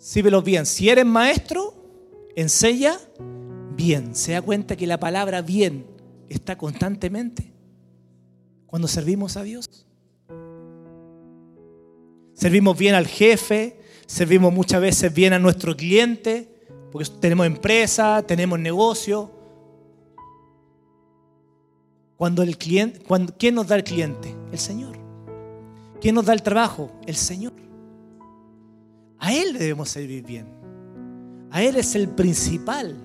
síbelo bien. Si eres maestro, enseña bien. Se da cuenta que la palabra bien está constantemente cuando servimos a Dios. Servimos bien al jefe, servimos muchas veces bien a nuestro cliente, porque tenemos empresa, tenemos negocio. Cuando el cliente, ¿quién nos da el cliente? El Señor. ¿Quién nos da el trabajo? El Señor. A Él debemos servir bien. A Él es el principal.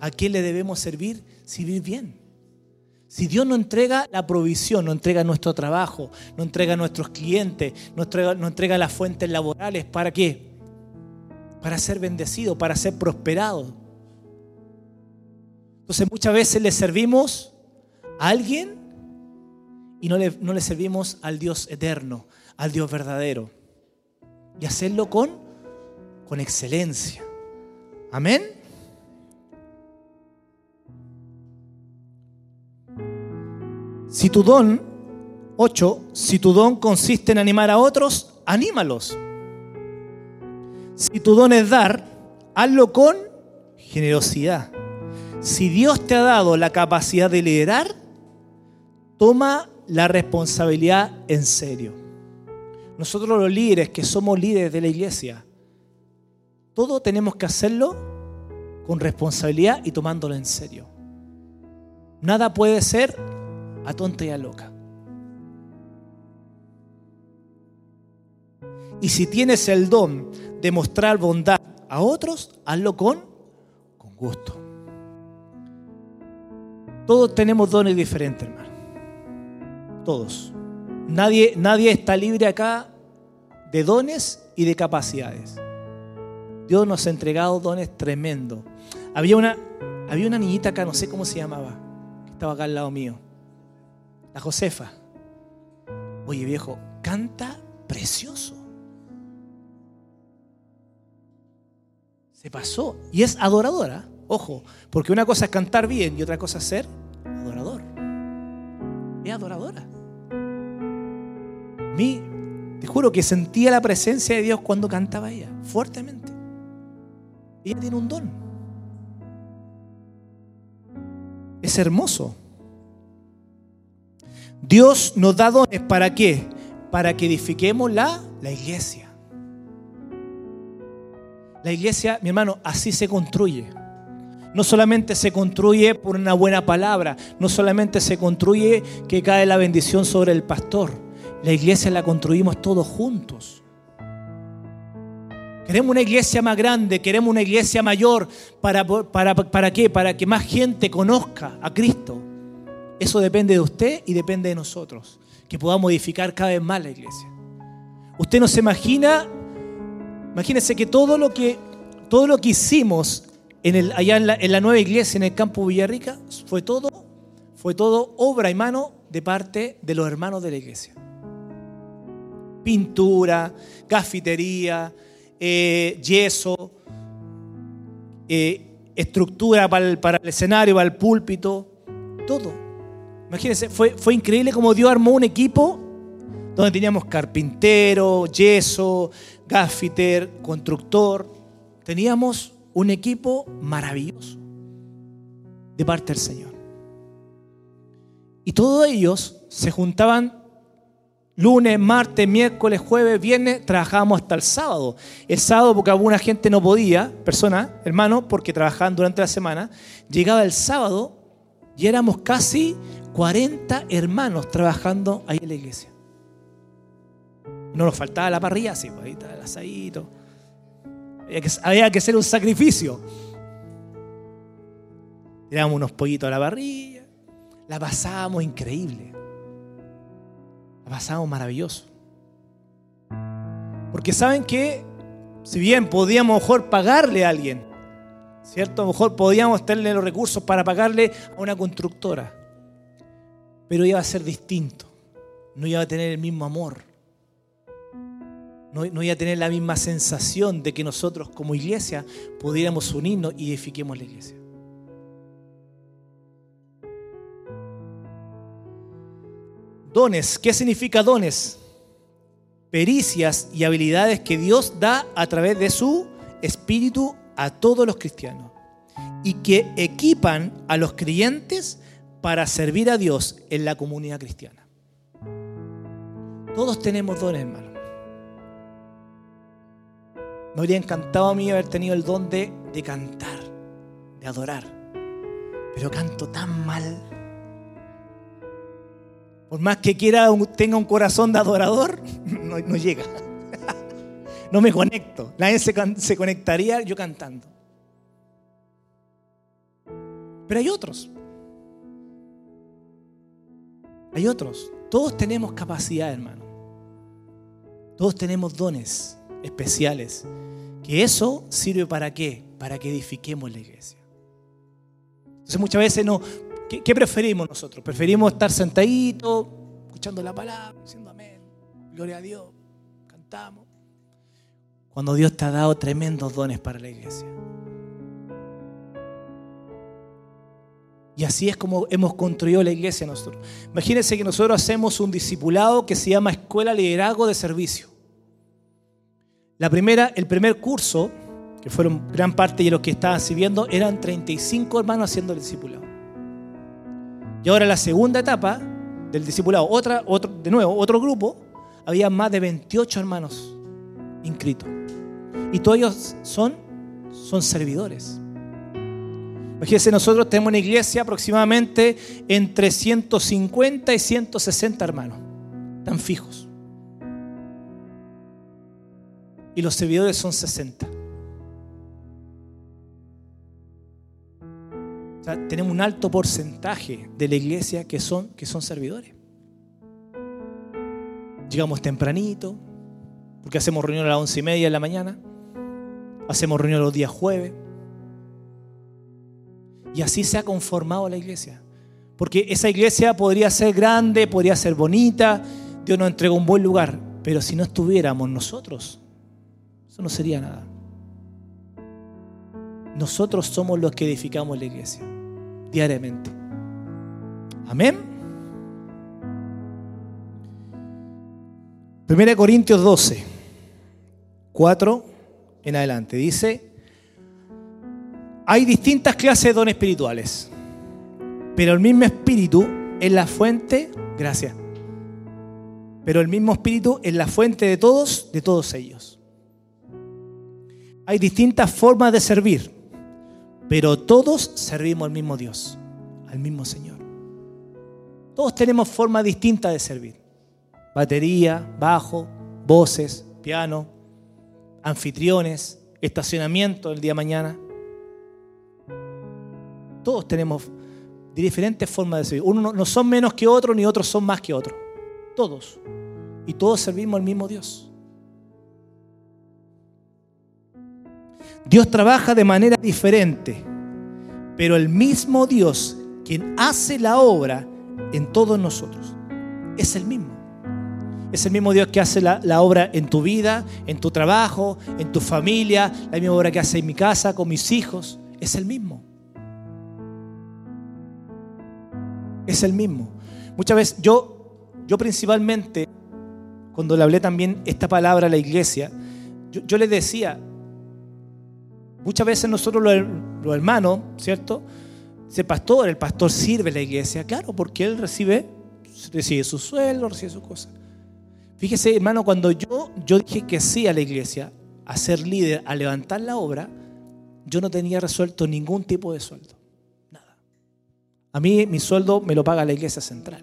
¿A quién le debemos servir? Servir bien. Si Dios nos entrega la provisión, nos entrega nuestro trabajo, nos entrega nuestros clientes, nos entrega, entrega las fuentes laborales, ¿para qué? Para ser bendecido, para ser prosperado. Entonces muchas veces le servimos a alguien y no le, no le servimos al Dios eterno, al Dios verdadero. Y hacerlo con, con excelencia. Amén. Si tu don, 8, si tu don consiste en animar a otros, anímalos. Si tu don es dar, hazlo con generosidad. Si Dios te ha dado la capacidad de liderar, toma la responsabilidad en serio. Nosotros los líderes que somos líderes de la iglesia, todo tenemos que hacerlo con responsabilidad y tomándolo en serio. Nada puede ser a tonta y a loca. Y si tienes el don de mostrar bondad a otros, hazlo con, con gusto. Todos tenemos dones diferentes, hermano. Todos. Nadie, nadie está libre acá de dones y de capacidades. Dios nos ha entregado dones tremendos. Había una, había una niñita acá, no sé cómo se llamaba, que estaba acá al lado mío. La Josefa. Oye viejo, canta precioso. Se pasó. Y es adoradora. Ojo, porque una cosa es cantar bien y otra cosa es ser adorador. Es adoradora. mí, te juro que sentía la presencia de Dios cuando cantaba ella, fuertemente. Ella tiene un don. Es hermoso. Dios nos da dones para qué? Para que edifiquemos la, la iglesia. La iglesia, mi hermano, así se construye. No solamente se construye por una buena palabra, no solamente se construye que cae la bendición sobre el pastor. La iglesia la construimos todos juntos. Queremos una iglesia más grande, queremos una iglesia mayor. ¿Para, para, para qué? Para que más gente conozca a Cristo. Eso depende de usted y depende de nosotros, que podamos modificar cada vez más la iglesia. Usted no se imagina, imagínese que todo lo que, todo lo que hicimos en el, allá en la, nueva iglesia, en el campo Villarrica, fue todo, fue todo obra y mano de parte de los hermanos de la iglesia. Pintura, cafetería, eh, yeso, eh, estructura para el, para el escenario, para el púlpito, todo. Imagínense, fue, fue increíble como Dios armó un equipo donde teníamos carpintero, yeso, gaffiter, constructor. Teníamos un equipo maravilloso de parte del Señor. Y todos ellos se juntaban lunes, martes, miércoles, jueves, viernes, trabajábamos hasta el sábado. El sábado, porque alguna gente no podía, persona, hermano, porque trabajaban durante la semana, llegaba el sábado y éramos casi 40 hermanos trabajando ahí en la iglesia. No nos faltaba la parrilla, sí, pues ahí el asadito. Había que, había que hacer un sacrificio. Tirábamos unos pollitos a la parrilla. La pasábamos increíble. La pasábamos maravilloso. Porque saben que, si bien podíamos mejor pagarle a alguien, ¿cierto? A lo mejor podíamos tenerle los recursos para pagarle a una constructora pero iba a ser distinto. No iba a tener el mismo amor. No, iba a tener la misma sensación de que nosotros como iglesia pudiéramos unirnos y edifiquemos la iglesia. Dones, ¿qué significa dones? Pericias y habilidades que Dios da a través de su espíritu a todos los cristianos y que equipan a los creyentes para servir a Dios en la comunidad cristiana. Todos tenemos dones, hermano. Me habría encantado a mí haber tenido el don de, de cantar, de adorar. Pero canto tan mal. Por más que quiera tenga un corazón de adorador, no, llega. No me conecto. Nadie se, se conectaría yo cantando. Pero hay otros. Hay otros. Todos tenemos capacidad, hermano. Todos tenemos dones especiales. Que eso sirve para qué? Para que edifiquemos la iglesia. Entonces muchas veces no, ¿qué, preferimos nosotros? Preferimos estar sentaditos, escuchando la palabra, diciendo amén, gloria a Dios, cantamos. Cuando Dios te ha dado tremendos dones para la iglesia. Y así es como hemos construido la iglesia nosotros. Imagínense que nosotros hacemos un discipulado que se llama Escuela Liderazgo de Servicio. La primera, el primer curso, que fueron gran parte de los que estaban sirviendo, eran 35 hermanos haciendo el discipulado. Y ahora la segunda etapa del discipulado, otra, otro, de nuevo, otro grupo, había más de 28 hermanos inscritos. Y todos ellos son, son servidores. Imagínense, nosotros tenemos una iglesia aproximadamente entre 150 y 160 hermanos, tan fijos. Y los servidores son 60. Tenemos un alto porcentaje de la iglesia que son, que son servidores. Llegamos tempranito, porque hacemos reunión a las once y media de la mañana, hacemos reunión los días jueves y así se ha conformado la iglesia. Porque esa iglesia podría ser grande, podría ser bonita, Dios nos entregó un buen lugar, pero si no estuviéramos nosotros, eso no sería nada. Nosotros somos los que edificamos la iglesia diariamente. Amén. 1 Corintios 12, 4 en adelante. Dice, hay distintas clases de dones espirituales, pero el mismo espíritu es la fuente, gracias, pero el mismo espíritu es la fuente de todos, de todos ellos. Hay distintas formas de servir, pero todos servimos al mismo Dios, al mismo Señor. Todos tenemos formas distintas de servir. Batería, bajo, voces, piano, anfitriones, estacionamiento el día de mañana. Todos tenemos diferentes formas de servir. Unos no son menos que otros, ni otros son más que otros. Todos. Y todos servimos al mismo Dios. Dios trabaja de manera diferente, pero el mismo Dios quien hace la obra en todos nosotros es el mismo. Es el mismo Dios que hace la, obra en tu vida, en tu trabajo, en tu familia, la misma obra que hace en mi casa, con mis hijos. Es el mismo. es el mismo. Muchas veces yo, yo principalmente, cuando le hablé también esta palabra a la iglesia, yo, yo les decía, muchas veces nosotros los, hermanos, ¿cierto? Ese pastor, el pastor sirve a la iglesia, claro, porque él recibe, recibe su sueldo, recibe su cosa. Fíjese, hermano, cuando yo, yo dije que sí a la iglesia, a ser líder, a levantar la obra, yo no tenía resuelto ningún tipo de sueldo. A mí mi sueldo me lo paga la iglesia central.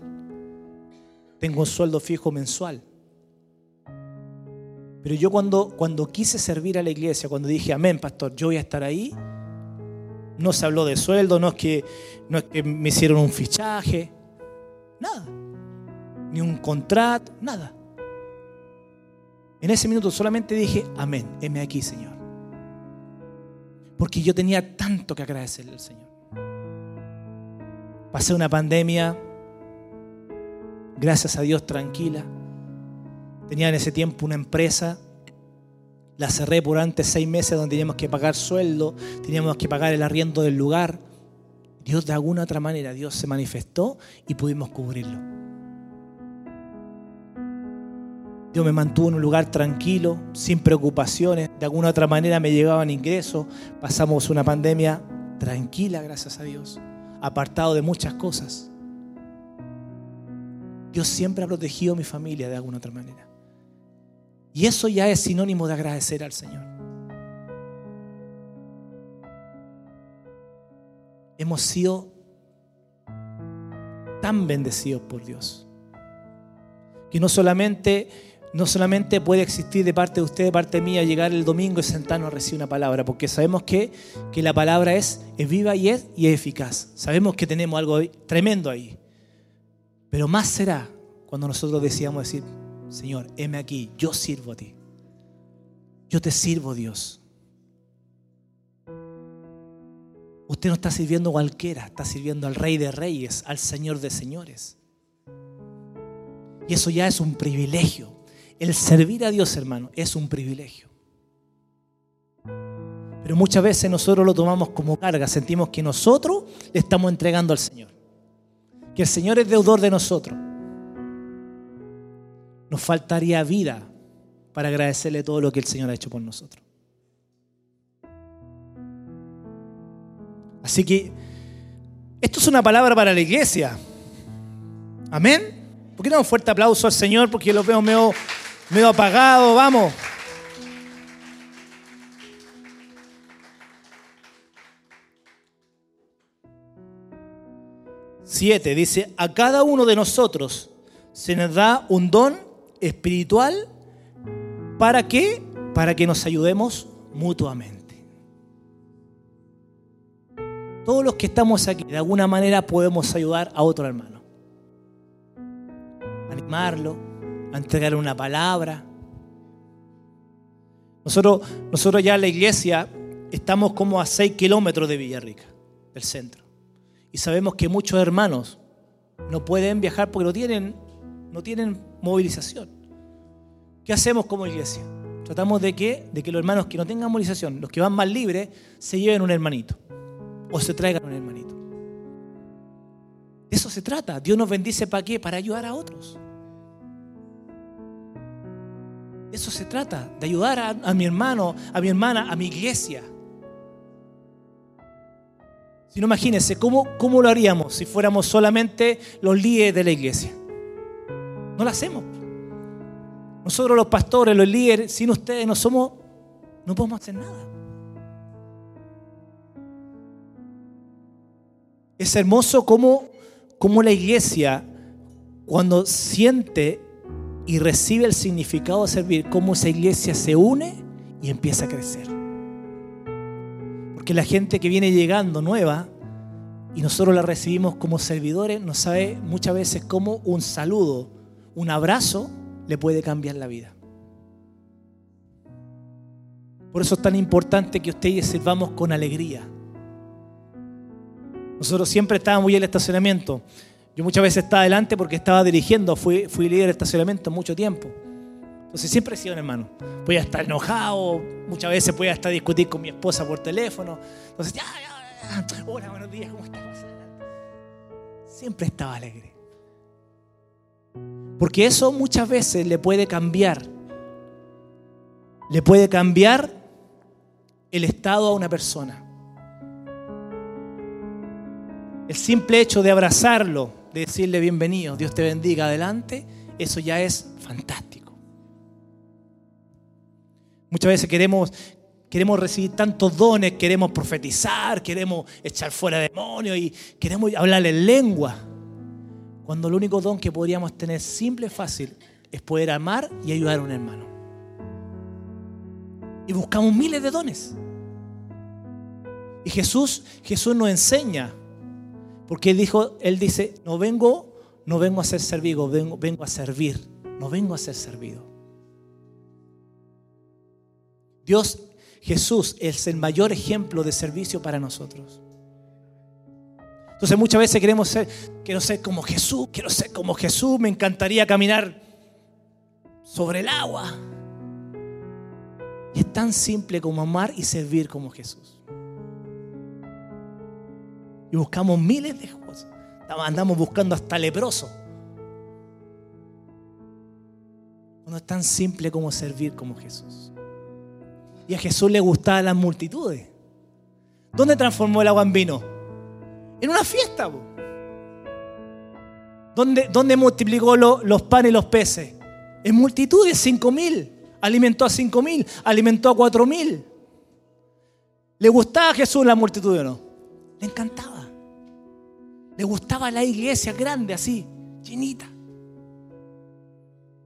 Tengo un sueldo fijo mensual. Pero yo cuando, cuando quise servir a la iglesia, cuando dije, amén, pastor, yo voy a estar ahí, no se habló de sueldo, no es que, no es que me hicieron un fichaje, nada. Ni un contrato, nada. En ese minuto solamente dije, amén, heme aquí, Señor. Porque yo tenía tanto que agradecerle al Señor. Pasé una pandemia, gracias a Dios, tranquila. Tenía en ese tiempo una empresa, la cerré por antes seis meses donde teníamos que pagar sueldo, teníamos que pagar el arriendo del lugar. Dios de alguna otra manera, Dios se manifestó y pudimos cubrirlo. Dios me mantuvo en un lugar tranquilo, sin preocupaciones. De alguna otra manera me llegaban ingresos. Pasamos una pandemia tranquila, gracias a Dios. Apartado de muchas cosas. Dios siempre ha protegido a mi familia de alguna otra manera. Y eso ya es sinónimo de agradecer al Señor. Hemos sido tan bendecidos por Dios. Que no solamente, no solamente puede existir de parte de usted, de parte mía, llegar el domingo y sentarnos a recibir una palabra, porque sabemos que, que la palabra es, es viva y es, y es eficaz. Sabemos que tenemos algo tremendo ahí. Pero más será cuando nosotros decíamos decir, Señor, heme aquí, yo sirvo a ti. Yo te sirvo, Dios. Usted no está sirviendo a cualquiera, está sirviendo al Rey de Reyes, al Señor de Señores. Y eso ya es un privilegio. El servir a Dios, hermano, es un privilegio. Pero muchas veces nosotros lo tomamos como carga, sentimos que nosotros le estamos entregando al Señor. Que el Señor es deudor de nosotros nos faltaría vida para agradecerle todo lo que el Señor ha hecho por nosotros. Así que esto es una palabra para la iglesia. Amén. ¿Por qué no un fuerte aplauso al Señor? Porque lo veo medio, medio apagado. Vamos. Siete, dice, a cada uno de nosotros se nos da un don espiritual. ¿Para qué? Para que nos ayudemos mutuamente. Todos los que estamos aquí, de alguna manera podemos ayudar a otro hermano. animarlo, a entregar una palabra. Nosotros, nosotros ya en la iglesia estamos como a 6 kilómetros de Villarrica, del centro. Y sabemos que muchos hermanos no pueden viajar porque no tienen no tienen movilización. ¿Qué hacemos como iglesia? Tratamos de que, de que los hermanos que no tengan movilización, los que van más libres, se lleven un hermanito o se traigan un hermanito. De eso se trata. Dios nos bendice para qué? Para ayudar a otros. De eso se trata, de ayudar a, a mi hermano, a mi hermana, a mi iglesia. Si no, imagínense, ¿cómo, ¿cómo lo haríamos si fuéramos solamente los líderes de la iglesia? No lo hacemos. Nosotros los pastores, los líderes, sin ustedes no somos, no podemos hacer nada. Es hermoso como, como la iglesia, cuando siente y recibe el significado de servir, cómo esa iglesia se une y empieza a crecer. Porque la gente que viene llegando nueva y nosotros la recibimos como servidores, no sabe muchas veces cómo un saludo, un abrazo le puede cambiar la vida. Por eso es tan importante que ustedes sirvamos con alegría. Nosotros siempre estábamos en el estacionamiento. Yo muchas veces estaba adelante porque estaba dirigiendo, fui, fui líder de estacionamiento mucho tiempo. Entonces siempre he sido un hermano. Voy a estar enojado, muchas veces voy a estar discutir con mi esposa por teléfono. Entonces, ya, ya, ya. hola, buenos días, ¿cómo estás? Siempre estaba alegre. Porque eso muchas veces le puede cambiar. Le puede cambiar el estado a una persona. El simple hecho de abrazarlo, de decirle bienvenido, Dios te bendiga, adelante, eso ya es fantástico. Muchas veces queremos, queremos recibir tantos dones, queremos profetizar, queremos echar fuera demonios y queremos hablarle en lengua. Cuando el único don que podríamos tener simple y fácil es poder amar y ayudar a un hermano. Y buscamos miles de dones. Y Jesús, Jesús nos enseña, porque él dijo, él dice, no vengo, no vengo a ser servido, vengo, vengo a servir, no vengo a ser servido. Dios, Jesús es el mayor ejemplo de servicio para nosotros. Entonces muchas veces queremos ser, quiero ser como Jesús, quiero ser como Jesús, me encantaría caminar sobre el agua. Y es tan simple como amar y servir como Jesús. Y buscamos miles de cosas. Andamos buscando hasta leproso. Uno es tan simple como servir como Jesús. Y a Jesús le gustaban las multitudes. ¿Dónde transformó el agua en vino? En una fiesta. ¿Dónde, ¿Dónde, multiplicó los panes y los peces? En multitudes, cinco mil. Alimentó a cinco mil, alimentó a cuatro mil. ¿Le gustaba a Jesús la multitud o no? Le encantaba. Le gustaba la iglesia grande así, llenita.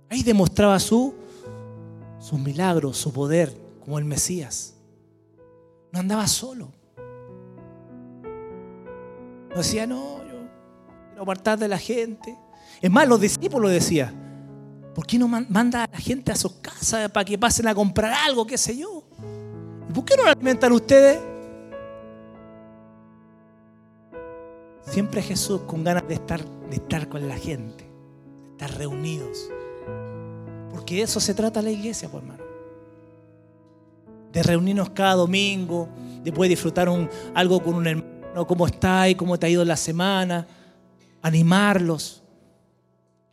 Ahí demostraba su, sus milagros, su poder, como el Mesías. No andaba solo. No decía, no, yo quiero apartar de la gente. Es más, los discípulos decían, ¿por qué no manda a la gente a sus casas para que pasen a comprar algo, qué sé yo? ¿Por qué no lo alimentan ustedes? Siempre Jesús con ganas de estar, de estar con la gente, de estar reunidos. Porque de eso se trata la iglesia, pues hermano. De reunirnos cada domingo, de poder disfrutar un, algo con un hermano, cómo está y cómo te ha ido la semana, animarlos.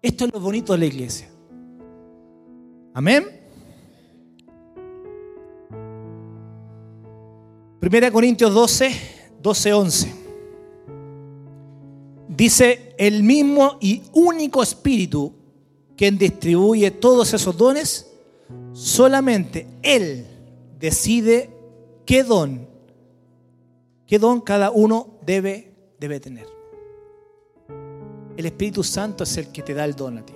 Esto es lo bonito de la iglesia. Amén. 1 Corintios 12, 12, 11. Dice, el mismo y único espíritu quien distribuye todos esos dones, solamente Él decide qué don, qué don cada uno debe, debe tener. El Espíritu Santo es el que te da el don a ti.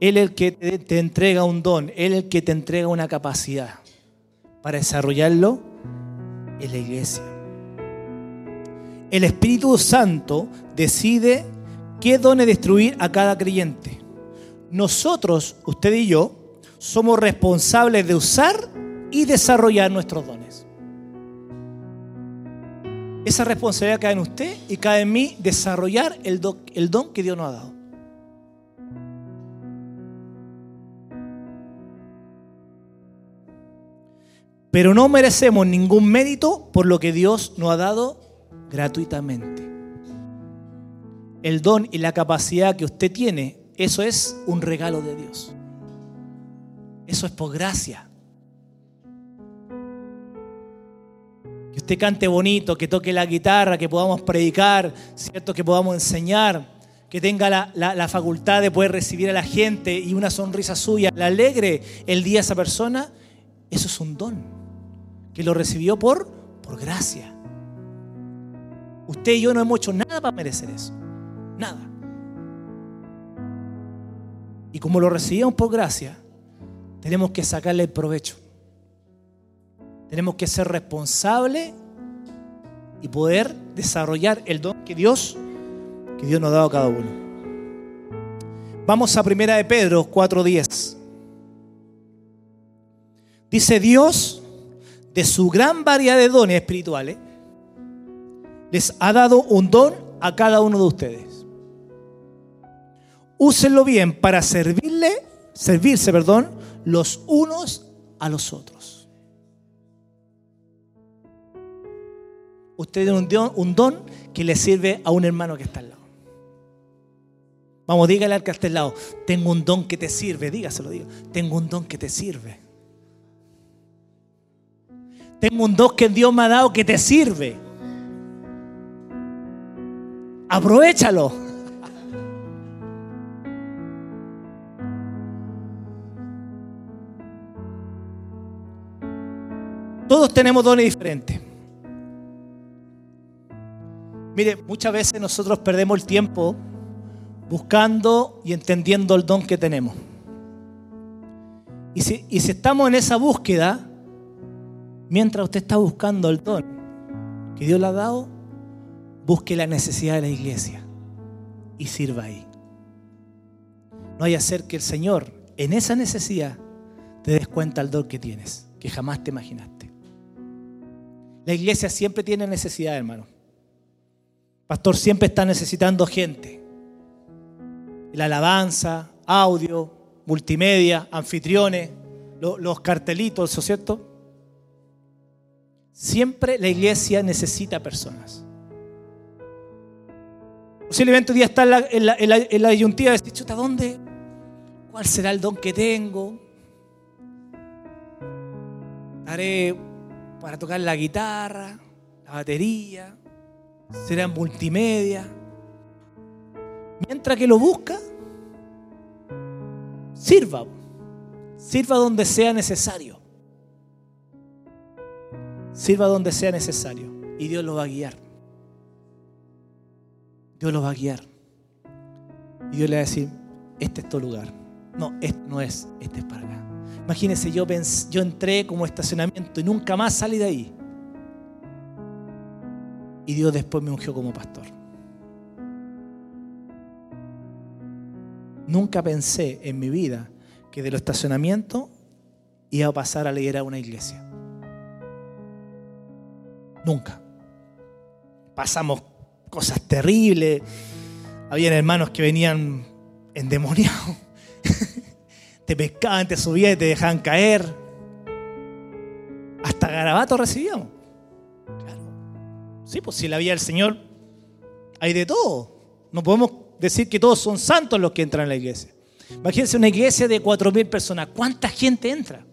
Él es el que te entrega un don, Él es el que te entrega una capacidad para desarrollarlo en la iglesia. El Espíritu Santo decide qué dones destruir a cada creyente. Nosotros, usted y yo, somos responsables de usar y desarrollar nuestros dones. Esa responsabilidad cae en usted y cae en mí desarrollar el, don que Dios nos ha dado. Pero no merecemos ningún mérito por lo que Dios nos ha dado gratuitamente. El don y la capacidad que usted tiene, eso es un regalo de Dios. Eso es por gracia. Que usted cante bonito, que toque la guitarra, que podamos predicar, ¿cierto? que podamos enseñar, que tenga la, la facultad de poder recibir a la gente y una sonrisa suya, le alegre el día a esa persona, eso es un don que lo recibió por, por gracia. Usted y yo no hemos hecho nada para merecer eso. Nada. Y como lo recibimos por gracia, tenemos que sacarle el provecho. Tenemos que ser responsables y poder desarrollar el don que Dios, que Dios nos ha dado a cada uno. Vamos a primera de Pedro 4:10. Dice Dios de su gran variedad de dones espirituales, les ha dado un don a cada uno de ustedes. Úsenlo bien para servirle, servirse, perdón, los unos a los otros. Usted tiene un don, un don que le sirve a un hermano que está al lado. Vamos, dígale al que está al lado, tengo un don que te sirve, dígaselo, diga, tengo un don que te sirve. Tengo un don que Dios me ha dado que te sirve. Aprovechalo. Todos tenemos dones diferentes. Mire, muchas veces nosotros perdemos el tiempo buscando y entendiendo el don que tenemos. Y si, estamos en esa búsqueda, Mientras usted está buscando el don que Dios le ha dado, busque la necesidad de la iglesia y sirva ahí. No hay a ser que el Señor en esa necesidad te des cuenta del don que tienes, que jamás te imaginaste. La iglesia siempre tiene necesidad, hermano. Pastor siempre está necesitando gente. La alabanza, audio, multimedia, anfitriones, los, cartelitos, ¿eso es cierto? Siempre la iglesia necesita personas. Posiblemente un día está en la, en la, en la, en la disyuntiva de decir, chuta, ¿dónde? ¿Cuál será el don que tengo? Haré para tocar la guitarra, la batería, será multimedia. Mientras que lo busca, sirva. Sirva donde sea necesario. Sirva donde sea necesario. Y Dios lo va a guiar. Dios lo va a guiar. Y Dios le va a decir, este es tu lugar. No, este no es, este es para acá. Imagínense, yo, entré como estacionamiento y nunca más salí de ahí. Y Dios después me ungió como pastor. Nunca pensé en mi vida que de los estacionamientos iba a pasar a leer a una iglesia. Nunca. Pasamos cosas terribles. Habían hermanos que venían endemoniados. te pescaban, te subían y te dejaban caer. Hasta garabatos recibíamos. Claro. Sí, pues si la vida del Señor hay de todo. No podemos decir que todos son santos los que entran a la iglesia. Imagínense una iglesia de 4.000 personas. ¿Cuánta gente entra?